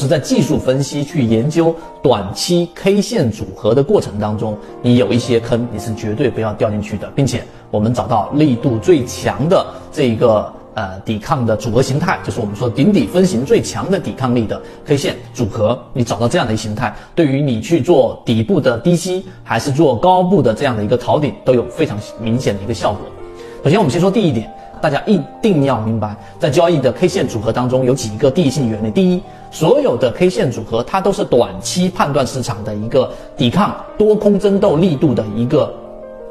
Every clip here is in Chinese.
是在技术分析去研究短期 K 线组合的过程当中，你有一些坑，你是绝对不要掉进去的，并且我们找到力度最强的这一个呃抵抗的组合形态，就是我们说顶底分型最强的抵抗力的 K 线组合，你找到这样的一形态，对于你去做底部的低吸，还是做高部的这样的一个逃顶，都有非常明显的一个效果。首先，我们先说第一点。大家一定要明白，在交易的 K 线组合当中有几个第一性原理。第一，所有的 K 线组合它都是短期判断市场的一个抵抗多空争斗力度的一个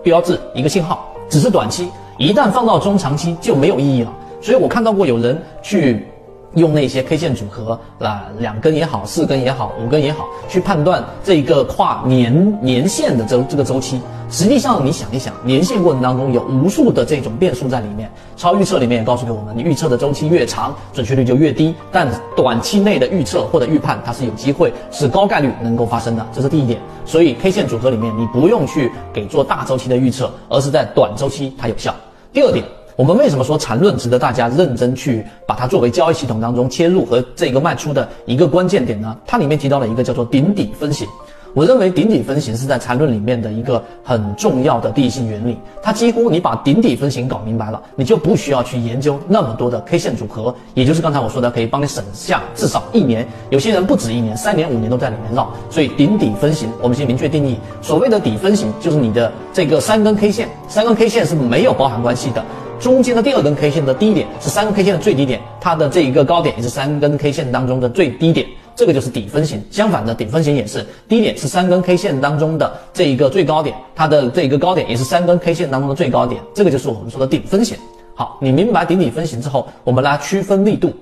标志、一个信号，只是短期，一旦放到中长期就没有意义了。所以我看到过有人去。用那些 K 线组合，那两根也好，四根也好，五根也好，去判断这个跨年年限的周这个周期。实际上，你想一想，年限过程当中有无数的这种变数在里面。超预测里面也告诉给我们，你预测的周期越长，准确率就越低。但短期内的预测或者预判，它是有机会，是高概率能够发生的，这是第一点。所以 K 线组合里面，你不用去给做大周期的预测，而是在短周期它有效。第二点。我们为什么说缠论值得大家认真去把它作为交易系统当中切入和这个卖出的一个关键点呢？它里面提到了一个叫做顶底分型。我认为顶底分型是在缠论里面的一个很重要的第一性原理。它几乎你把顶底分型搞明白了，你就不需要去研究那么多的 K 线组合，也就是刚才我说的，可以帮你省下至少一年，有些人不止一年，三年五年都在里面绕。所以顶底分型，我们先明确定义，所谓的底分型就是你的这个三根 K 线，三根 K 线是没有包含关系的。中间的第二根 K 线的低点是三根 K 线的最低点，它的这一个高点也是三根 K 线当中的最低点，这个就是底分型。相反的，顶分型也是低点是三根 K 线当中的这一个最高点，它的这一个高点也是三根 K 线当中的最高点，这个就是我们说的顶分型。好，你明白顶底分型之后，我们来区分力度。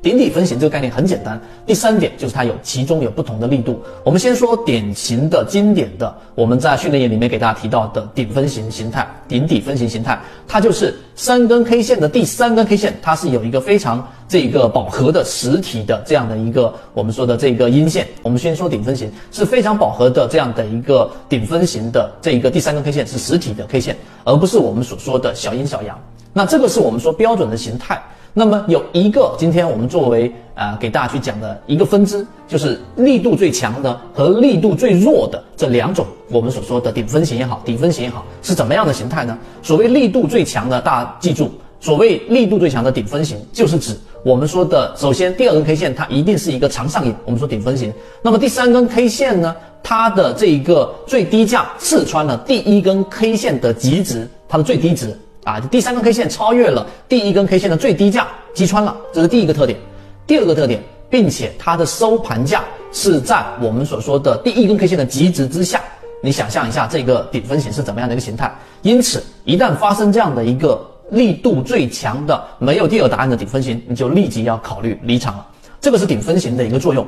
顶底分型这个概念很简单，第三点就是它有其中有不同的力度。我们先说典型的、经典的，我们在训练营里面给大家提到的顶分型形态、顶底分型形态，它就是三根 K 线的第三根 K 线，它是有一个非常这个饱和的实体的这样的一个我们说的这个阴线。我们先说顶分型是非常饱和的这样的一个顶分型的这一个第三根 K 线是实体的 K 线，而不是我们所说的小阴小阳。那这个是我们说标准的形态。那么有一个，今天我们作为啊给大家去讲的一个分支，就是力度最强的和力度最弱的这两种，我们所说的顶分型也好，底分型也好，是怎么样的形态呢？所谓力度最强的，大家记住，所谓力度最强的顶分型，就是指我们说的，首先第二根 K 线它一定是一个长上影，我们说顶分型。那么第三根 K 线呢，它的这一个最低价刺穿了第一根 K 线的极值，它的最低值。啊，第三根 K 线超越了第一根 K 线的最低价，击穿了，这是第一个特点。第二个特点，并且它的收盘价是在我们所说的第一根 K 线的极值之下。你想象一下这个顶分型是怎么样的一个形态？因此，一旦发生这样的一个力度最强的没有第二答案的顶分型，你就立即要考虑离场了。这个是顶分型的一个作用。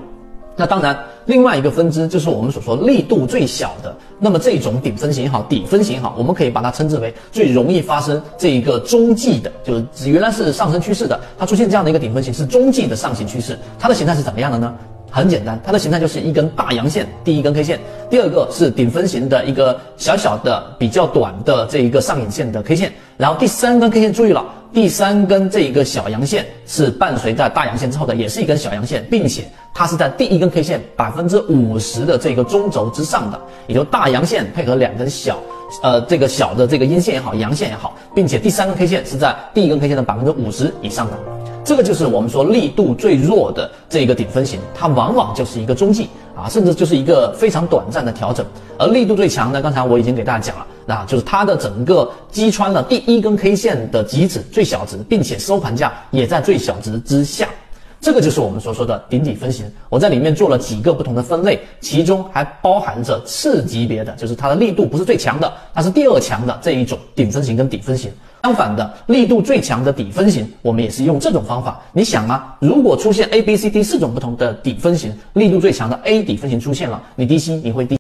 那当然，另外一个分支就是我们所说力度最小的。那么这种顶分型也好，底分型也好，我们可以把它称之为最容易发生这一个中继的，就是原来是上升趋势的，它出现这样的一个顶分型是中继的上行趋势。它的形态是怎么样的呢？很简单，它的形态就是一根大阳线，第一根 K 线，第二个是顶分型的一个小小的、比较短的这一个上影线的 K 线，然后第三根 K 线，注意了，第三根这一个小阳线是伴随在大阳线之后的，也是一根小阳线，并且它是在第一根 K 线百分之五十的这个中轴之上的，也就大阳线配合两根小，呃，这个小的这个阴线也好，阳线也好，并且第三根 K 线是在第一根 K 线的百分之五十以上的。这个就是我们说力度最弱的这个顶分型，它往往就是一个中继啊，甚至就是一个非常短暂的调整。而力度最强呢，刚才我已经给大家讲了，那就是它的整个击穿了第一根 K 线的极值最小值，并且收盘价也在最小值之下。这个就是我们所说的顶底分型。我在里面做了几个不同的分类，其中还包含着次级别的，就是它的力度不是最强的，它是第二强的这一种顶分型跟底分型。相反的，力度最强的底分型，我们也是用这种方法。你想啊，如果出现 A、B、C、D 四种不同的底分型，力度最强的 A 底分型出现了，你低吸你会低。